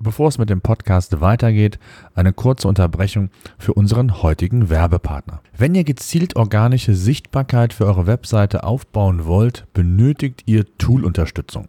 Bevor es mit dem Podcast weitergeht, eine kurze Unterbrechung für unseren heutigen Werbepartner. Wenn ihr gezielt organische Sichtbarkeit für eure Webseite aufbauen wollt, benötigt ihr Tool-Unterstützung.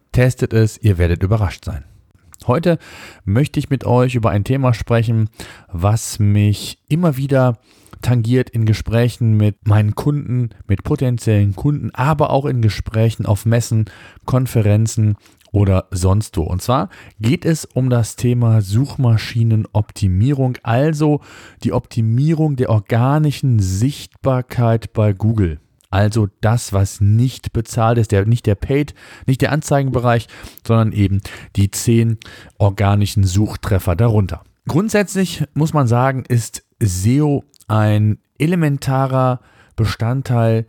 testet es, ihr werdet überrascht sein. Heute möchte ich mit euch über ein Thema sprechen, was mich immer wieder tangiert in Gesprächen mit meinen Kunden, mit potenziellen Kunden, aber auch in Gesprächen auf Messen, Konferenzen oder sonst wo. Und zwar geht es um das Thema Suchmaschinenoptimierung, also die Optimierung der organischen Sichtbarkeit bei Google. Also das, was nicht bezahlt ist, der, nicht der Paid, nicht der Anzeigenbereich, sondern eben die zehn organischen Suchtreffer darunter. Grundsätzlich muss man sagen, ist SEO ein elementarer Bestandteil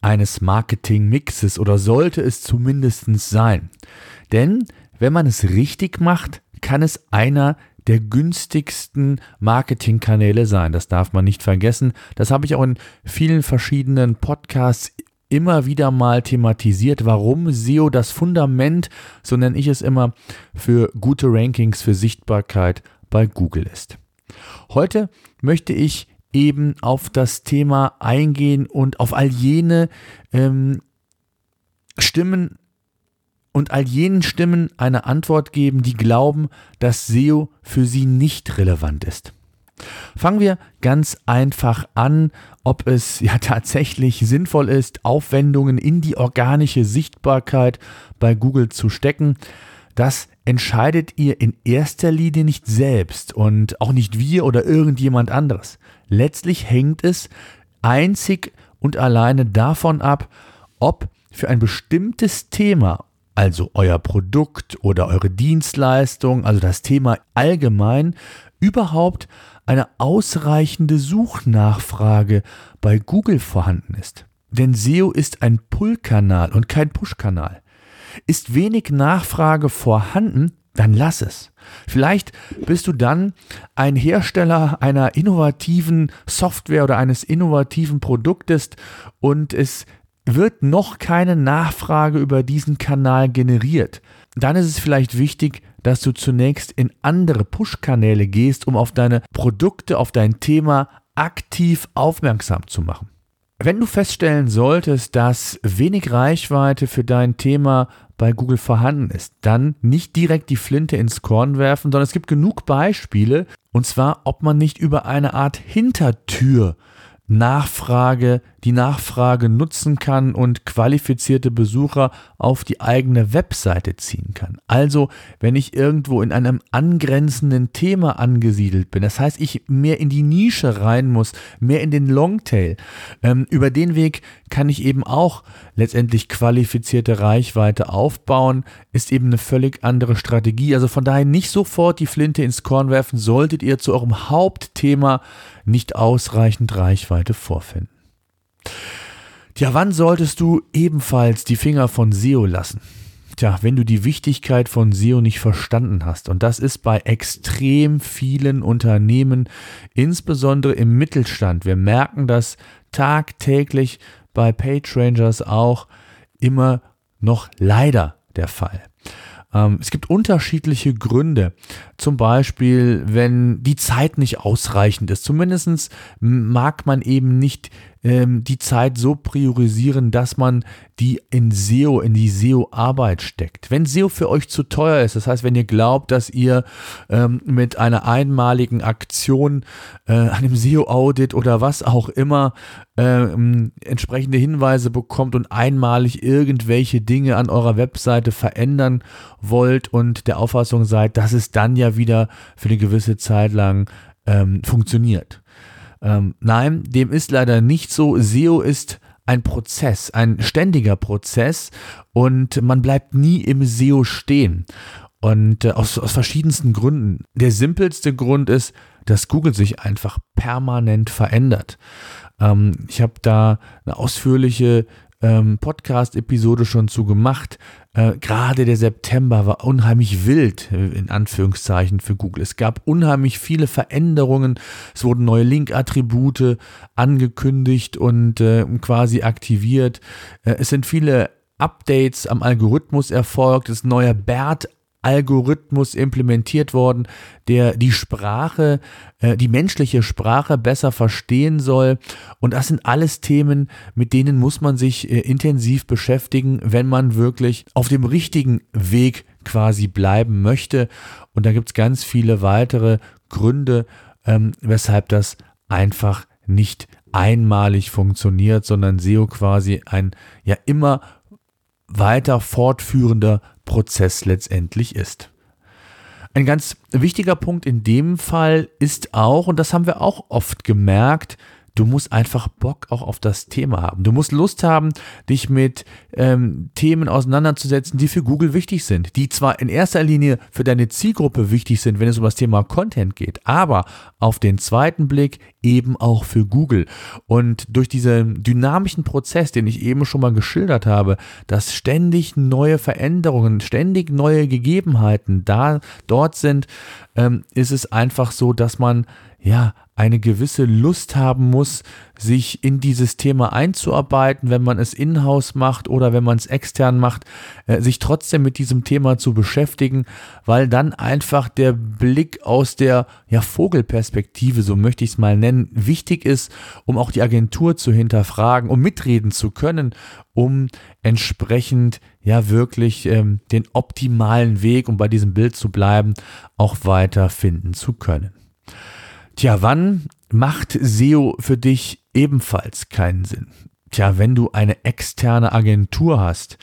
eines Marketingmixes oder sollte es zumindest sein. Denn wenn man es richtig macht, kann es einer der günstigsten Marketingkanäle sein. Das darf man nicht vergessen. Das habe ich auch in vielen verschiedenen Podcasts immer wieder mal thematisiert, warum SEO das Fundament, so nenne ich es immer, für gute Rankings, für Sichtbarkeit bei Google ist. Heute möchte ich eben auf das Thema eingehen und auf all jene ähm, Stimmen und all jenen Stimmen eine Antwort geben, die glauben, dass SEO für sie nicht relevant ist. Fangen wir ganz einfach an, ob es ja tatsächlich sinnvoll ist, Aufwendungen in die organische Sichtbarkeit bei Google zu stecken. Das entscheidet ihr in erster Linie nicht selbst und auch nicht wir oder irgendjemand anderes. Letztlich hängt es einzig und alleine davon ab, ob für ein bestimmtes Thema, also euer Produkt oder eure Dienstleistung, also das Thema allgemein, überhaupt eine ausreichende Suchnachfrage bei Google vorhanden ist. Denn SEO ist ein Pull-Kanal und kein Push-Kanal. Ist wenig Nachfrage vorhanden, dann lass es. Vielleicht bist du dann ein Hersteller einer innovativen Software oder eines innovativen Produktes und es wird noch keine Nachfrage über diesen Kanal generiert. Dann ist es vielleicht wichtig, dass du zunächst in andere Push-Kanäle gehst, um auf deine Produkte, auf dein Thema aktiv aufmerksam zu machen. Wenn du feststellen solltest, dass wenig Reichweite für dein Thema bei Google vorhanden ist, dann nicht direkt die Flinte ins Korn werfen, sondern es gibt genug Beispiele, und zwar, ob man nicht über eine Art Hintertür Nachfrage, die Nachfrage nutzen kann und qualifizierte Besucher auf die eigene Webseite ziehen kann. Also, wenn ich irgendwo in einem angrenzenden Thema angesiedelt bin, das heißt, ich mehr in die Nische rein muss, mehr in den Longtail, ähm, über den Weg kann ich eben auch letztendlich qualifizierte Reichweite aufbauen, ist eben eine völlig andere Strategie. Also von daher nicht sofort die Flinte ins Korn werfen, solltet ihr zu eurem Hauptthema nicht ausreichend Reichweite vorfinden. Tja, wann solltest du ebenfalls die Finger von SEO lassen? Tja, wenn du die Wichtigkeit von SEO nicht verstanden hast, und das ist bei extrem vielen Unternehmen, insbesondere im Mittelstand, wir merken das tagtäglich bei PageRangers auch immer noch leider der Fall. Ähm, es gibt unterschiedliche Gründe. Zum Beispiel, wenn die Zeit nicht ausreichend ist. Zumindest mag man eben nicht ähm, die Zeit so priorisieren, dass man die in SEO, in die SEO-Arbeit steckt. Wenn SEO für euch zu teuer ist, das heißt, wenn ihr glaubt, dass ihr ähm, mit einer einmaligen Aktion, äh, einem SEO-Audit oder was auch immer ähm, entsprechende Hinweise bekommt und einmalig irgendwelche Dinge an eurer Webseite verändern wollt und der Auffassung seid, dass es dann ja wieder für eine gewisse Zeit lang ähm, funktioniert ähm, nein, dem ist leider nicht so. SEO ist ein Prozess, ein ständiger Prozess und man bleibt nie im SEO stehen. Und äh, aus, aus verschiedensten Gründen. Der simpelste Grund ist, dass Google sich einfach permanent verändert. Ähm, ich habe da eine ausführliche ähm, Podcast-Episode schon zu gemacht. Äh, Gerade der September war unheimlich wild, äh, in Anführungszeichen, für Google. Es gab unheimlich viele Veränderungen. Es wurden neue Link-Attribute angekündigt und äh, quasi aktiviert. Äh, es sind viele Updates am Algorithmus erfolgt. Es ist ein neuer BERT Algorithmus implementiert worden, der die Sprache, äh, die menschliche Sprache besser verstehen soll. Und das sind alles Themen, mit denen muss man sich äh, intensiv beschäftigen, wenn man wirklich auf dem richtigen Weg quasi bleiben möchte. Und da gibt es ganz viele weitere Gründe, ähm, weshalb das einfach nicht einmalig funktioniert, sondern SEO quasi ein ja immer weiter fortführender Prozess letztendlich ist. Ein ganz wichtiger Punkt in dem Fall ist auch, und das haben wir auch oft gemerkt, Du musst einfach Bock auch auf das Thema haben. Du musst Lust haben, dich mit ähm, Themen auseinanderzusetzen, die für Google wichtig sind, die zwar in erster Linie für deine Zielgruppe wichtig sind, wenn es um das Thema Content geht, aber auf den zweiten Blick eben auch für Google. Und durch diesen dynamischen Prozess, den ich eben schon mal geschildert habe, dass ständig neue Veränderungen, ständig neue Gegebenheiten da dort sind, ähm, ist es einfach so, dass man ja eine gewisse Lust haben muss, sich in dieses Thema einzuarbeiten, wenn man es in-house macht oder wenn man es extern macht, äh, sich trotzdem mit diesem Thema zu beschäftigen, weil dann einfach der Blick aus der ja, Vogelperspektive, so möchte ich es mal nennen, wichtig ist, um auch die Agentur zu hinterfragen, um mitreden zu können, um entsprechend ja wirklich ähm, den optimalen Weg, um bei diesem Bild zu bleiben, auch weiter finden zu können. Tja, wann macht SEO für dich ebenfalls keinen Sinn? Tja, wenn du eine externe Agentur hast,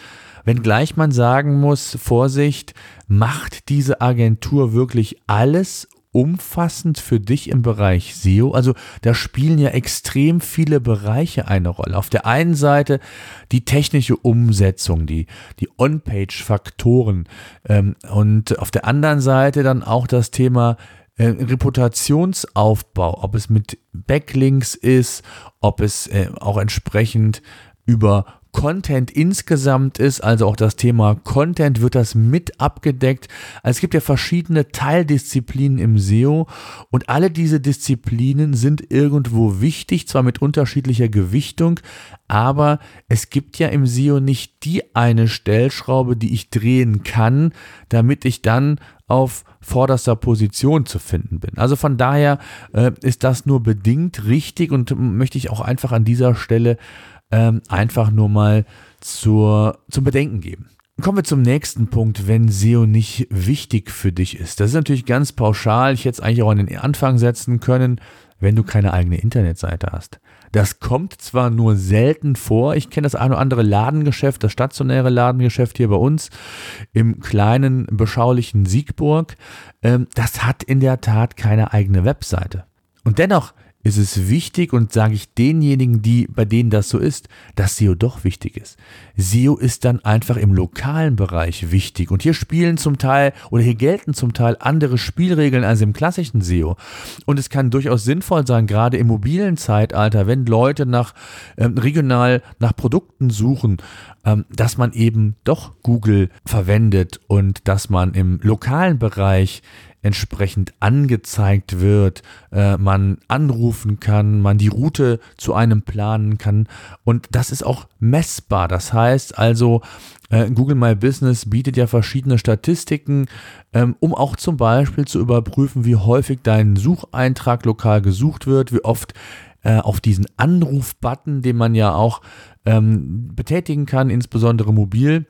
wenngleich man sagen muss, Vorsicht, macht diese Agentur wirklich alles umfassend für dich im Bereich SEO? Also da spielen ja extrem viele Bereiche eine Rolle. Auf der einen Seite die technische Umsetzung, die, die On-Page-Faktoren ähm, und auf der anderen Seite dann auch das Thema äh, Reputationsaufbau, ob es mit Backlinks ist, ob es äh, auch entsprechend über Content insgesamt ist, also auch das Thema Content wird das mit abgedeckt. Also es gibt ja verschiedene Teildisziplinen im SEO und alle diese Disziplinen sind irgendwo wichtig, zwar mit unterschiedlicher Gewichtung, aber es gibt ja im SEO nicht die eine Stellschraube, die ich drehen kann, damit ich dann auf vorderster Position zu finden bin. Also von daher äh, ist das nur bedingt richtig und möchte ich auch einfach an dieser Stelle ähm, einfach nur mal zur, zum Bedenken geben. Kommen wir zum nächsten Punkt, wenn SEO nicht wichtig für dich ist. Das ist natürlich ganz pauschal. Ich hätte es eigentlich auch an den Anfang setzen können. wenn du keine eigene Internetseite hast. Das kommt zwar nur selten vor, ich kenne das eine oder andere Ladengeschäft, das stationäre Ladengeschäft hier bei uns im kleinen, beschaulichen Siegburg, ähm, das hat in der Tat keine eigene Webseite. Und dennoch ist es wichtig und sage ich denjenigen, die bei denen das so ist, dass SEO doch wichtig ist. SEO ist dann einfach im lokalen Bereich wichtig und hier spielen zum Teil oder hier gelten zum Teil andere Spielregeln als im klassischen SEO und es kann durchaus sinnvoll sein, gerade im mobilen Zeitalter, wenn Leute nach ähm, regional nach Produkten suchen, ähm, dass man eben doch Google verwendet und dass man im lokalen Bereich entsprechend angezeigt wird, äh, man anrufen kann, man die Route zu einem planen kann und das ist auch messbar. Das heißt also, äh, Google My Business bietet ja verschiedene Statistiken, ähm, um auch zum Beispiel zu überprüfen, wie häufig dein Sucheintrag lokal gesucht wird, wie oft äh, auf diesen Anruf-Button, den man ja auch ähm, betätigen kann, insbesondere mobil,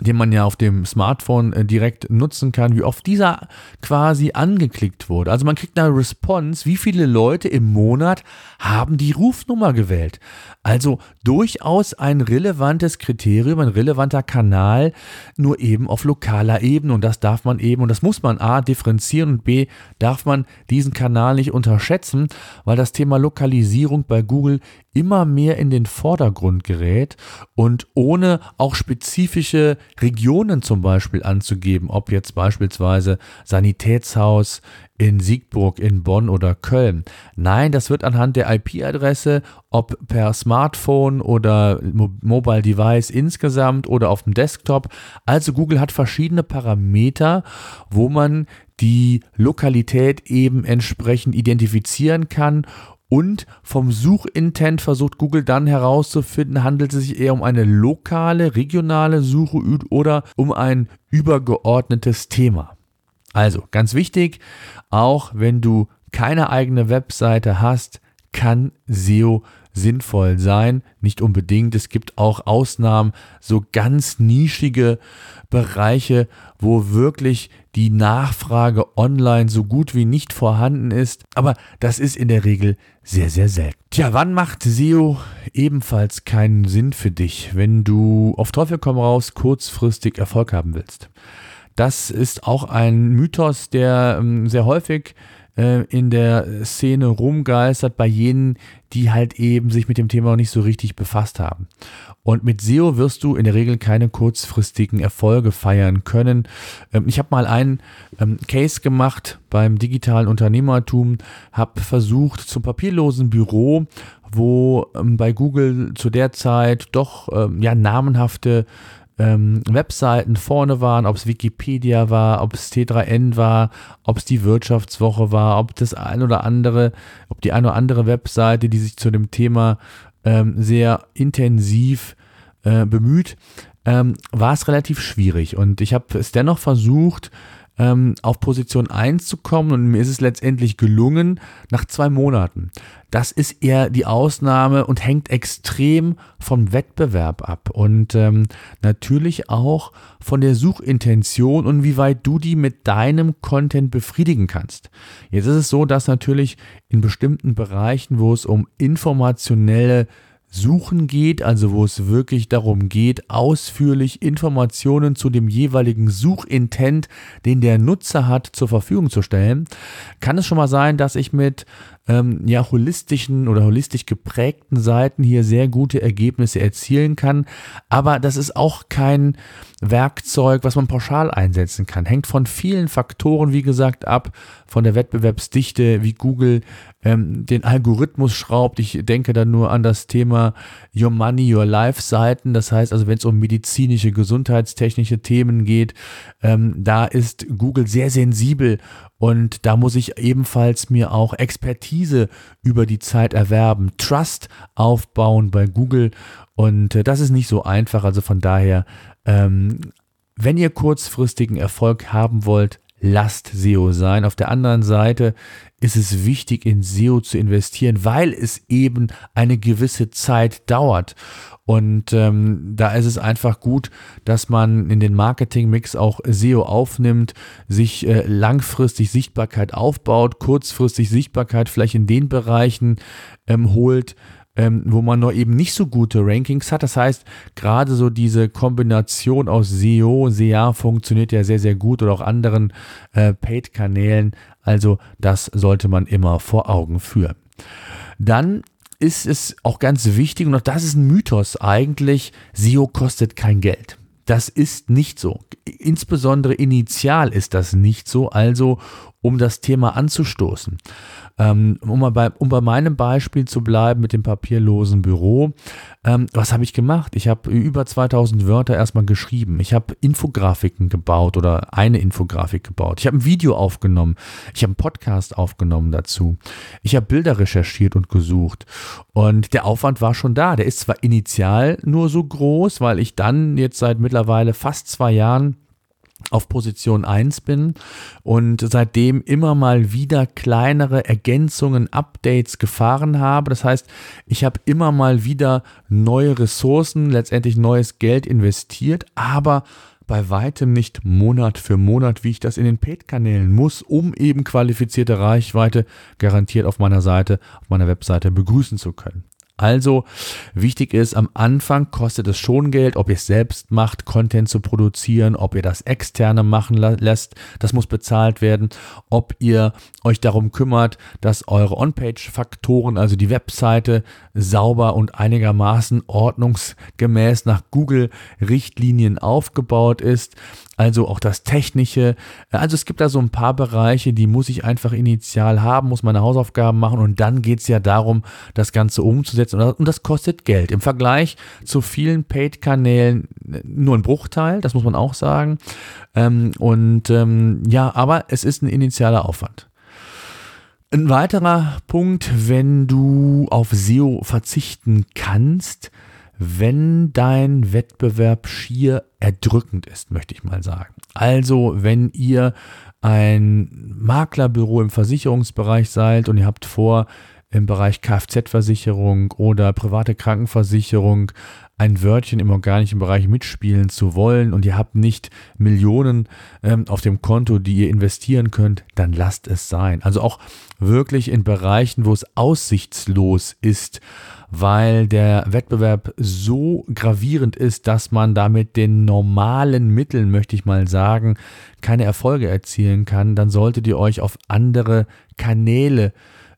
den man ja auf dem Smartphone äh, direkt nutzen kann, wie oft dieser quasi angeklickt wurde. Also man kriegt eine Response, wie viele Leute im Monat haben die Rufnummer gewählt. Also durchaus ein relevantes Kriterium, ein relevanter Kanal, nur eben auf lokaler Ebene. Und das darf man eben, und das muss man A differenzieren und B darf man diesen Kanal nicht unterschätzen, weil das Thema Lokalisierung bei Google immer mehr in den Vordergrund gerät und ohne auch spezifische Regionen zum Beispiel anzugeben, ob jetzt beispielsweise Sanitätshaus in Siegburg, in Bonn oder Köln. Nein, das wird anhand der IP-Adresse, ob per Smartphone oder Mobile Device insgesamt oder auf dem Desktop. Also Google hat verschiedene Parameter, wo man die Lokalität eben entsprechend identifizieren kann und vom Suchintent versucht Google dann herauszufinden, handelt es sich eher um eine lokale, regionale Suche oder um ein übergeordnetes Thema. Also ganz wichtig, auch wenn du keine eigene Webseite hast, kann SEO sinnvoll sein. Nicht unbedingt. Es gibt auch Ausnahmen, so ganz nischige Bereiche, wo wirklich die Nachfrage online so gut wie nicht vorhanden ist. Aber das ist in der Regel sehr, sehr selten. Tja, wann macht SEO ebenfalls keinen Sinn für dich, wenn du auf Teufel komm raus kurzfristig Erfolg haben willst? Das ist auch ein Mythos, der ähm, sehr häufig äh, in der Szene rumgeistert bei jenen, die halt eben sich mit dem Thema noch nicht so richtig befasst haben. Und mit SEO wirst du in der Regel keine kurzfristigen Erfolge feiern können. Ähm, ich habe mal einen ähm, Case gemacht beim digitalen Unternehmertum, habe versucht zum papierlosen Büro, wo ähm, bei Google zu der Zeit doch ja namenhafte ähm, Webseiten vorne waren, ob es Wikipedia war, ob es T3N war, ob es die Wirtschaftswoche war, ob das ein oder andere, ob die eine oder andere Webseite, die sich zu dem Thema ähm, sehr intensiv äh, bemüht, ähm, war es relativ schwierig. Und ich habe es dennoch versucht, ähm, auf Position 1 zu kommen und mir ist es letztendlich gelungen nach zwei Monaten. Das ist eher die Ausnahme und hängt extrem vom Wettbewerb ab und ähm, natürlich auch von der Suchintention und wie weit du die mit deinem Content befriedigen kannst. Jetzt ist es so, dass natürlich in bestimmten Bereichen, wo es um informationelle Suchen geht, also wo es wirklich darum geht, ausführlich Informationen zu dem jeweiligen Suchintent, den der Nutzer hat, zur Verfügung zu stellen, kann es schon mal sein, dass ich mit ähm, ja, holistischen oder holistisch geprägten Seiten hier sehr gute Ergebnisse erzielen kann. Aber das ist auch kein Werkzeug, was man pauschal einsetzen kann. Hängt von vielen Faktoren, wie gesagt, ab, von der Wettbewerbsdichte, wie Google ähm, den Algorithmus schraubt. Ich denke da nur an das Thema Your Money, Your Life Seiten. Das heißt also, wenn es um medizinische, gesundheitstechnische Themen geht, ähm, da ist Google sehr sensibel und da muss ich ebenfalls mir auch Expertise über die Zeit erwerben, Trust aufbauen bei Google. Und äh, das ist nicht so einfach. Also von daher, ähm, wenn ihr kurzfristigen Erfolg haben wollt, Last-SEO sein. Auf der anderen Seite ist es wichtig, in SEO zu investieren, weil es eben eine gewisse Zeit dauert. Und ähm, da ist es einfach gut, dass man in den Marketingmix auch SEO aufnimmt, sich äh, langfristig Sichtbarkeit aufbaut, kurzfristig Sichtbarkeit vielleicht in den Bereichen ähm, holt, ähm, wo man noch eben nicht so gute Rankings hat. Das heißt, gerade so diese Kombination aus SEO, SEA funktioniert ja sehr, sehr gut oder auch anderen äh, Paid-Kanälen. Also das sollte man immer vor Augen führen. Dann ist es auch ganz wichtig, und auch das ist ein Mythos eigentlich, SEO kostet kein Geld. Das ist nicht so. Insbesondere initial ist das nicht so, also um das Thema anzustoßen. Ähm, um, bei, um bei meinem Beispiel zu bleiben mit dem papierlosen Büro, ähm, was habe ich gemacht? Ich habe über 2000 Wörter erstmal geschrieben. Ich habe Infografiken gebaut oder eine Infografik gebaut. Ich habe ein Video aufgenommen. Ich habe einen Podcast aufgenommen dazu. Ich habe Bilder recherchiert und gesucht. Und der Aufwand war schon da. Der ist zwar initial nur so groß, weil ich dann jetzt seit mittlerweile fast zwei Jahren auf Position 1 bin und seitdem immer mal wieder kleinere Ergänzungen, Updates gefahren habe. Das heißt, ich habe immer mal wieder neue Ressourcen, letztendlich neues Geld investiert, aber bei weitem nicht Monat für Monat, wie ich das in den Paid-Kanälen muss, um eben qualifizierte Reichweite garantiert auf meiner Seite, auf meiner Webseite begrüßen zu können. Also wichtig ist, am Anfang kostet es schon Geld, ob ihr es selbst macht, Content zu produzieren, ob ihr das externe machen lässt, das muss bezahlt werden, ob ihr euch darum kümmert, dass eure On-Page-Faktoren, also die Webseite, sauber und einigermaßen ordnungsgemäß nach Google-Richtlinien aufgebaut ist. Also auch das Technische. Also es gibt da so ein paar Bereiche, die muss ich einfach initial haben, muss meine Hausaufgaben machen und dann geht es ja darum, das Ganze umzusetzen und das kostet Geld. Im Vergleich zu vielen Paid-Kanälen nur ein Bruchteil, das muss man auch sagen. Ähm, und ähm, ja, aber es ist ein initialer Aufwand. Ein weiterer Punkt, wenn du auf SEO verzichten kannst, wenn dein Wettbewerb schier erdrückend ist, möchte ich mal sagen. Also, wenn ihr ein Maklerbüro im Versicherungsbereich seid und ihr habt vor, im Bereich Kfz-Versicherung oder private Krankenversicherung ein Wörtchen im organischen Bereich mitspielen zu wollen und ihr habt nicht Millionen ähm, auf dem Konto, die ihr investieren könnt, dann lasst es sein. Also auch wirklich in Bereichen, wo es aussichtslos ist, weil der Wettbewerb so gravierend ist, dass man damit den normalen Mitteln, möchte ich mal sagen, keine Erfolge erzielen kann, dann solltet ihr euch auf andere Kanäle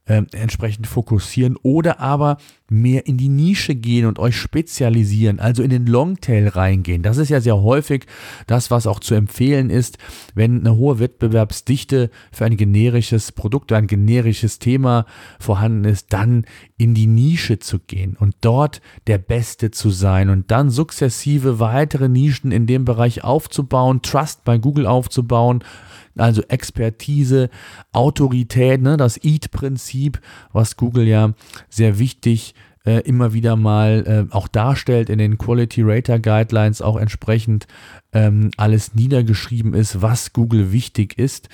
äh, entsprechend fokussieren oder aber mehr in die Nische gehen und euch spezialisieren, also in den Longtail reingehen. Das ist ja sehr häufig das, was auch zu empfehlen ist, wenn eine hohe Wettbewerbsdichte für ein generisches Produkt, ein generisches Thema vorhanden ist, dann in die Nische zu gehen und dort der Beste zu sein und dann sukzessive weitere Nischen in dem Bereich aufzubauen, Trust bei Google aufzubauen, also Expertise, Autorität, ne, das EAT-Prinzip, was Google ja sehr wichtig äh, immer wieder mal äh, auch darstellt in den Quality Rater Guidelines auch entsprechend ähm, alles niedergeschrieben ist, was Google wichtig ist.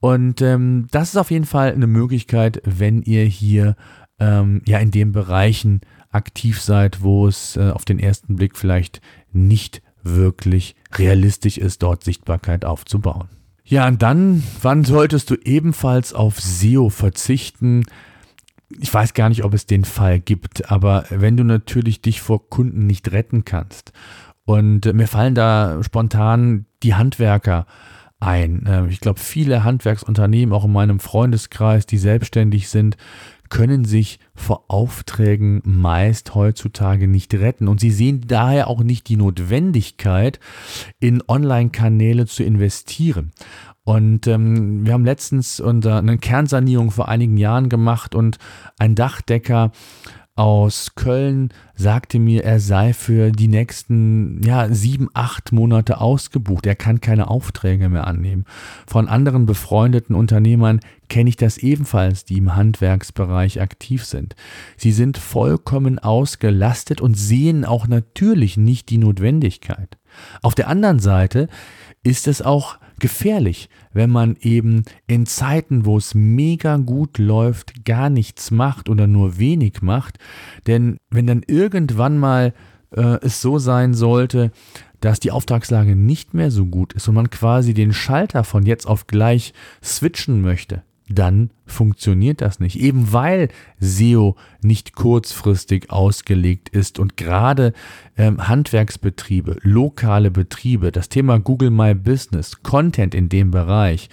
Und ähm, das ist auf jeden Fall eine Möglichkeit, wenn ihr hier ähm, ja in den Bereichen aktiv seid, wo es äh, auf den ersten Blick vielleicht nicht wirklich realistisch ist, dort Sichtbarkeit aufzubauen. Ja, und dann, wann solltest du ebenfalls auf SEO verzichten? Ich weiß gar nicht, ob es den Fall gibt, aber wenn du natürlich dich vor Kunden nicht retten kannst. Und mir fallen da spontan die Handwerker ein. Ähm, ich glaube, viele Handwerksunternehmen, auch in meinem Freundeskreis, die selbstständig sind, können sich vor Aufträgen meist heutzutage nicht retten. Und sie sehen daher auch nicht die Notwendigkeit, in Online-Kanäle zu investieren. Und ähm, wir haben letztens unter eine Kernsanierung vor einigen Jahren gemacht und ein Dachdecker aus Köln sagte mir, er sei für die nächsten ja, sieben, acht Monate ausgebucht. Er kann keine Aufträge mehr annehmen. Von anderen befreundeten Unternehmern kenne ich das ebenfalls, die im Handwerksbereich aktiv sind. Sie sind vollkommen ausgelastet und sehen auch natürlich nicht die Notwendigkeit. Auf der anderen Seite ist es auch gefährlich, wenn man eben in Zeiten, wo es mega gut läuft, gar nichts macht oder nur wenig macht. Denn wenn dann irgendwann mal äh, es so sein sollte, dass die Auftragslage nicht mehr so gut ist und man quasi den Schalter von jetzt auf gleich switchen möchte, dann funktioniert das nicht. Eben weil SEO nicht kurzfristig ausgelegt ist und gerade ähm, Handwerksbetriebe, lokale Betriebe, das Thema Google My Business, Content in dem Bereich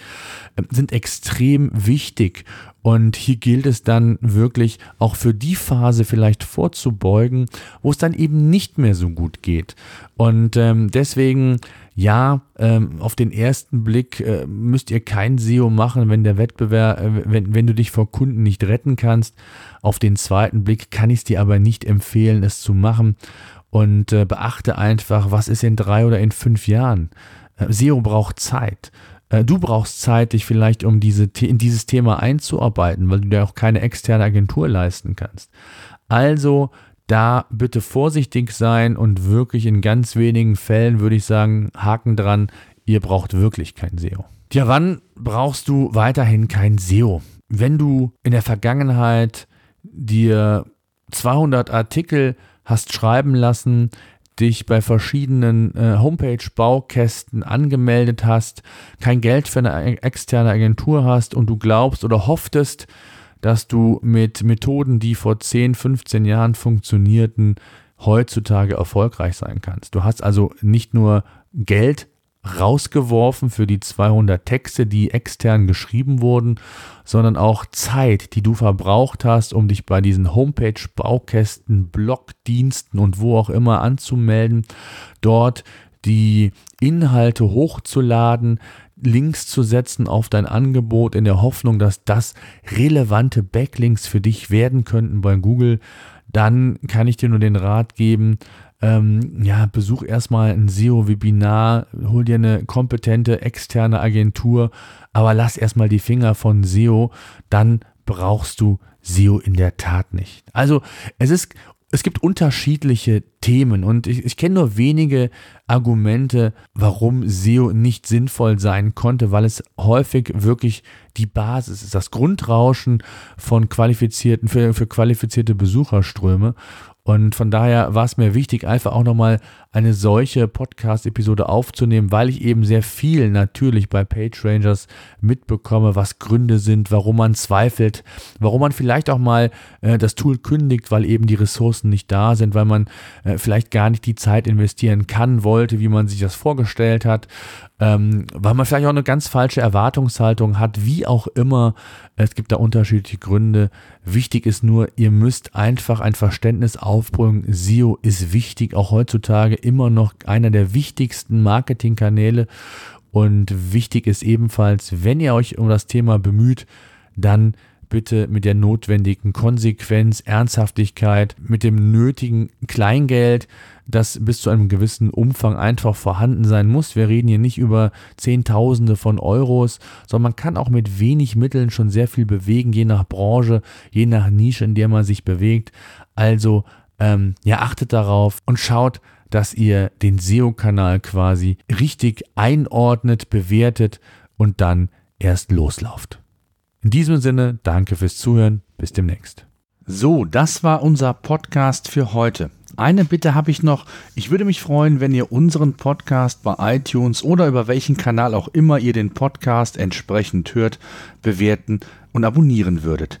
äh, sind extrem wichtig. Und hier gilt es dann wirklich auch für die Phase vielleicht vorzubeugen, wo es dann eben nicht mehr so gut geht. Und ähm, deswegen ja, ähm, auf den ersten Blick äh, müsst ihr kein SEO machen, wenn der Wettbewerb, äh, wenn, wenn du dich vor Kunden nicht retten kannst. Auf den zweiten Blick kann ich es dir aber nicht empfehlen, es zu machen. Und äh, beachte einfach, was ist in drei oder in fünf Jahren. Äh, SEO braucht Zeit. Äh, du brauchst Zeit, dich vielleicht um diese, in dieses Thema einzuarbeiten, weil du dir auch keine externe Agentur leisten kannst. Also da bitte vorsichtig sein und wirklich in ganz wenigen Fällen würde ich sagen, Haken dran, ihr braucht wirklich kein SEO. Ja, wann brauchst du weiterhin kein SEO? Wenn du in der Vergangenheit dir 200 Artikel hast schreiben lassen, dich bei verschiedenen äh, Homepage-Baukästen angemeldet hast, kein Geld für eine externe Agentur hast und du glaubst oder hofftest, dass du mit Methoden, die vor 10, 15 Jahren funktionierten, heutzutage erfolgreich sein kannst. Du hast also nicht nur Geld rausgeworfen für die 200 Texte, die extern geschrieben wurden, sondern auch Zeit, die du verbraucht hast, um dich bei diesen Homepage-Baukästen, Blogdiensten und wo auch immer anzumelden, dort die Inhalte hochzuladen, Links zu setzen auf dein Angebot in der Hoffnung, dass das relevante Backlinks für dich werden könnten bei Google, dann kann ich dir nur den Rat geben, ähm, ja, besuch erstmal ein SEO-Webinar, hol dir eine kompetente externe Agentur, aber lass erstmal die Finger von SEO, dann brauchst du SEO in der Tat nicht. Also es ist es gibt unterschiedliche Themen und ich, ich kenne nur wenige Argumente, warum SEO nicht sinnvoll sein konnte, weil es häufig wirklich die Basis ist, das Grundrauschen von qualifizierten, für, für qualifizierte Besucherströme. Und von daher war es mir wichtig, einfach auch nochmal eine solche Podcast-Episode aufzunehmen, weil ich eben sehr viel natürlich bei PageRangers mitbekomme, was Gründe sind, warum man zweifelt, warum man vielleicht auch mal äh, das Tool kündigt, weil eben die Ressourcen nicht da sind, weil man äh, vielleicht gar nicht die Zeit investieren kann, wollte, wie man sich das vorgestellt hat, ähm, weil man vielleicht auch eine ganz falsche Erwartungshaltung hat, wie auch immer. Es gibt da unterschiedliche Gründe. Wichtig ist nur, ihr müsst einfach ein Verständnis aufbringen. SEO ist wichtig, auch heutzutage immer noch einer der wichtigsten Marketingkanäle. Und wichtig ist ebenfalls, wenn ihr euch um das Thema bemüht, dann bitte mit der notwendigen Konsequenz, Ernsthaftigkeit, mit dem nötigen Kleingeld, das bis zu einem gewissen Umfang einfach vorhanden sein muss. Wir reden hier nicht über Zehntausende von Euros, sondern man kann auch mit wenig Mitteln schon sehr viel bewegen, je nach Branche, je nach Nische, in der man sich bewegt. Also ähm, ja, achtet darauf und schaut, dass ihr den SEO-Kanal quasi richtig einordnet, bewertet und dann erst loslauft. In diesem Sinne, danke fürs Zuhören, bis demnächst. So, das war unser Podcast für heute. Eine Bitte habe ich noch. Ich würde mich freuen, wenn ihr unseren Podcast bei iTunes oder über welchen Kanal auch immer ihr den Podcast entsprechend hört, bewerten und abonnieren würdet.